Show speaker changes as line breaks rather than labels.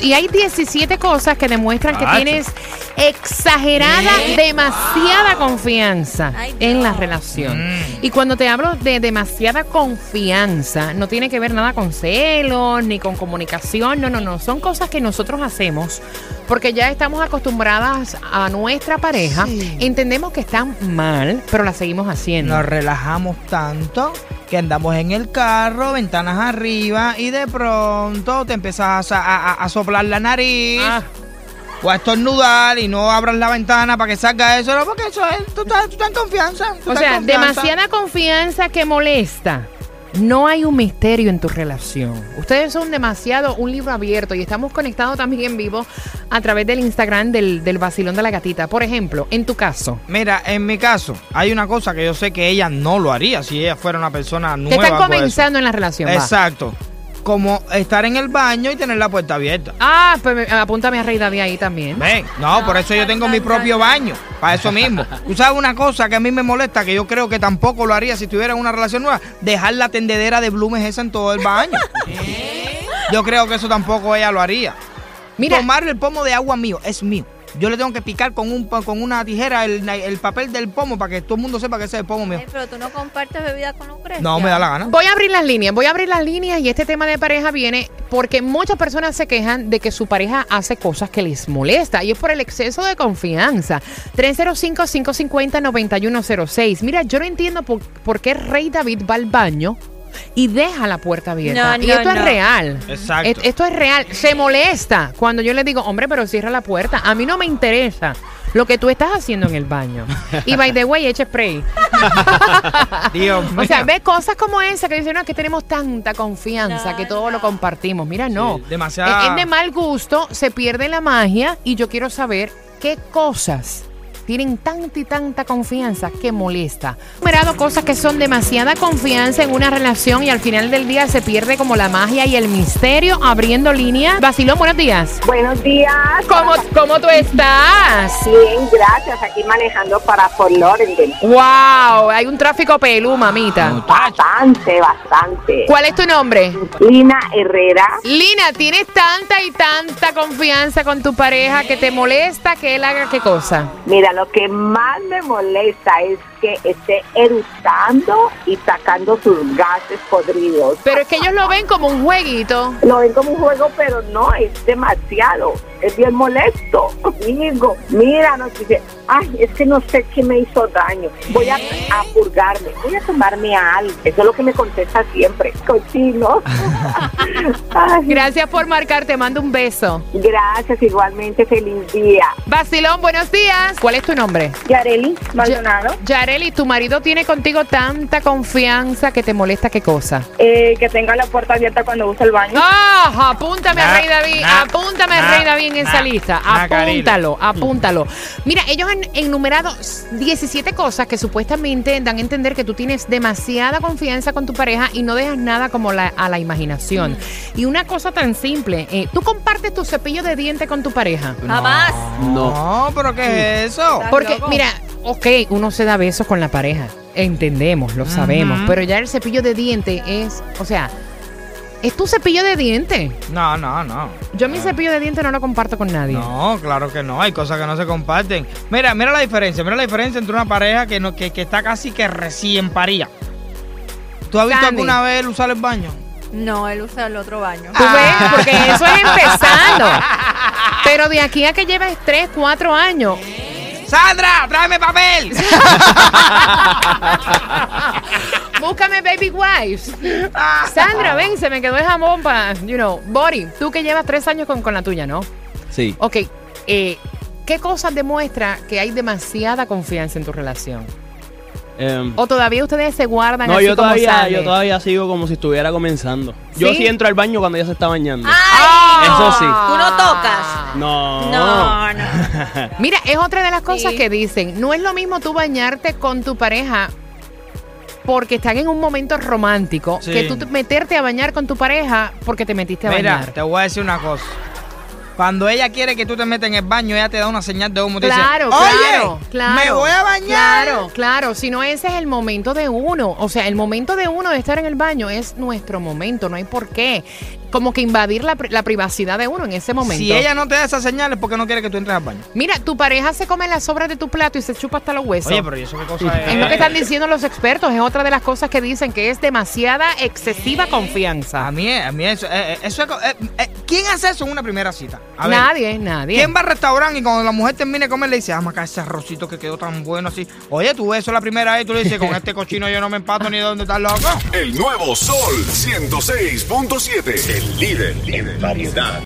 Y hay 17 cosas que demuestran que
Ah,
tienes exagerada, demasiada confianza
Ay,
en la relación. Y cuando te hablo de demasiada confianza, no tiene que ver nada con celos ni con comunicación, no, no, no, son cosas que nosotros hacemos porque ya estamos acostumbradas a nuestra pareja, entendemos que están mal, pero la seguimos haciendo.
Nos relajamos tanto que andamos en el carro, ventanas arriba, y de pronto te empiezas a, a- a soplar la nariz.
Ah.
O a estornudar y no abras la ventana para que salga eso, no, porque eso es, tú estás, tú estás en confianza. tú
O
estás
sea,
confianza.
demasiada confianza que molesta. No hay un misterio en tu relación. Ustedes son demasiado un libro abierto y estamos conectados también en vivo a través del Instagram del, del vacilón de la gatita. Por ejemplo, en tu caso,
Mira, en mi caso, hay una cosa que yo sé que ella no lo haría si ella fuera una persona
que
nueva.
están
con eso.
comenzando en la relación. va.
Como estar en el baño y tener la puerta abierta.
Ah, pues me- apúntame a Rey David ahí también.
Ven, no, por eso yo tengo mi propio baño, para eso mismo. Tú sabes una cosa que a mí me molesta, que yo creo que tampoco lo haría si tuviera una relación nueva, dejar la tendedera de blumes esa en todo el baño. Yo creo que eso tampoco ella lo haría.
Mira,
Tomar el pomo de agua mío, es mío. Yo le tengo que picar con un con una tijera el, el papel del pomo para que todo el mundo sepa que ese es el pomo mío.
Ay, pero tú no compartes bebida con Lucrecia.
No me da la gana.
Voy a abrir las líneas, voy a abrir las líneas y este tema de pareja viene porque muchas personas se quejan de que su pareja hace cosas que les molesta y es por el exceso de confianza. 305-550-9106. Mira, yo no entiendo por, por qué Rey David va al baño y deja la puerta abierta.
No,
y
no,
esto es real.
Exacto.
Et- Esto es real. Se molesta cuando yo le digo, hombre, pero cierra la puerta. A mí no me interesa lo que tú estás haciendo en el baño. Y by the way, eche spray.
Dios
O sea, ve cosas como esa que dicen, no, es que tenemos tanta confianza
No,
que todo
no.
lo compartimos. Mira, no.
demasiada-
Es, es de mal gusto, se pierde la magia y yo quiero saber qué cosas tienen tanta y tanta confianza que molesta. Numerado cosas que son demasiada confianza en una relación y al final del día se pierde como la magia y el misterio abriendo línea. Basilón, buenos días.
Buenos días.
¿Cómo, cómo tú estás?
Bien, gracias. Aquí manejando para Fort Lauderdale.
¡Wow! Hay un tráfico pelú, mamita.
Bastante, bastante.
¿Cuál es tu nombre?
Lina Herrera.
Lina, ¿tienes tanta y tanta confianza con tu pareja que te molesta que él haga qué cosa?
Mira, lo que más me molesta es que esté eructando y sacando sus gases podridos.
Pero es que ellos lo ven como un jueguito.
Lo ven como un juego, pero no, es demasiado. Es bien molesto. Digo, mira, nos dice, ay, es que no sé qué me hizo daño. Voy a, a purgarme, voy a tomarme algo. Eso es lo que me contesta siempre. Cochino.
Gracias por marcar, te mando un beso.
gracias, igualmente. Feliz día.
Basilón, buenos días. ¿Cuál es tu nombre?
Yareli Maldonado.
Yareli, ¿tu marido tiene contigo tanta confianza que te molesta qué cosa?
Eh, que tenga la puerta abierta cuando usa el baño.
¡Ah! Apúntame a
Nah,
Rey David,
nah,
apúntame a Rey David en esa lista.
nah, Caril.
Apúntalo, apúntalo. Mira, ellos han enumerado 17 cosas que supuestamente dan a entender que tú tienes demasiada confianza con tu pareja y no dejas nada como la- a la imaginación. Y una cosa tan simple, eh, ¿tú compartes tu cepillo de diente con tu pareja?
Jamás.
No, pero ¿qué es eso?
Porque,
loco.
mira, ok, uno se da besos con la pareja, entendemos, lo sabemos, pero ya el cepillo de diente es, o sea, es tu cepillo de diente.
No, no, no.
Yo mi cepillo de diente no lo comparto con nadie.
No, claro que no, hay cosas que no se comparten. Mira, mira la diferencia, mira la diferencia entre una pareja que no, que, que está casi que recién paría. ¿Tú has visto
Sandy.
alguna vez él usar el baño?
No, él usa el otro baño.
¿Tú ves? Porque eso es empezando. Pero de aquí a que lleves 3, 4 años,
¡Sandra, tráeme papel!
búscame baby wipes. Sandra, ven, se me quedó el jamón para, you know, Bori, tú que llevas 3 años con, con la tuya, ¿no?
Sí.
Ok, eh, ¿qué cosas demuestra que hay demasiada confianza en tu relación?
Em,
¿O todavía ustedes se guardan
no,
así
yo
como
todavía,
sale?
yo todavía sigo como si estuviera comenzando. Yo
¿Sí?
sí entro al baño cuando ella se está bañando.
¡Ay!
Eso sí.
¿Tú no tocas?
No.
No, no.
Mira, es otra de las cosas
Sí.
que dicen. No es lo mismo tú bañarte con tu pareja porque están en un momento romántico
Sí.
que tú te- meterte a bañar con tu pareja porque te metiste a
Mira,
bañar.
te voy a decir una cosa. Cuando ella quiere que tú te metas en el baño, ella te da una señal de humo. Te
Claro,
dice,
claro,
Oye,
claro.
me voy a bañar.
Claro, claro. Si no, ese es el momento de uno. O sea, el momento de uno de estar en el baño es nuestro momento. No hay por qué. Como que invadir la, la privacidad de uno en ese momento.
Si ella no te da esas señales, ¿por qué no quiere que tú entres al baño?
Mira, tu pareja se come las sobras de tu plato y se chupa hasta los huesos.
Oye, pero ¿y eso qué cosa es?
Es lo que están diciendo los expertos, es otra de las cosas que dicen que es demasiada excesiva confianza.
A mí, a mí eso, eh, eh, eso es eh, eh, ¿Quién hace eso en una primera cita? A ver,
nadie, nadie.
¿Quién va al restaurante y cuando la mujer termine de comer le dice, vamos acá ese arrocito que quedó tan bueno así? Oye, tú ves eso la primera vez y tú le dices, con este cochino yo no me empato ni de dónde estás loco.
El nuevo Sol 106.7. El líder en variedad.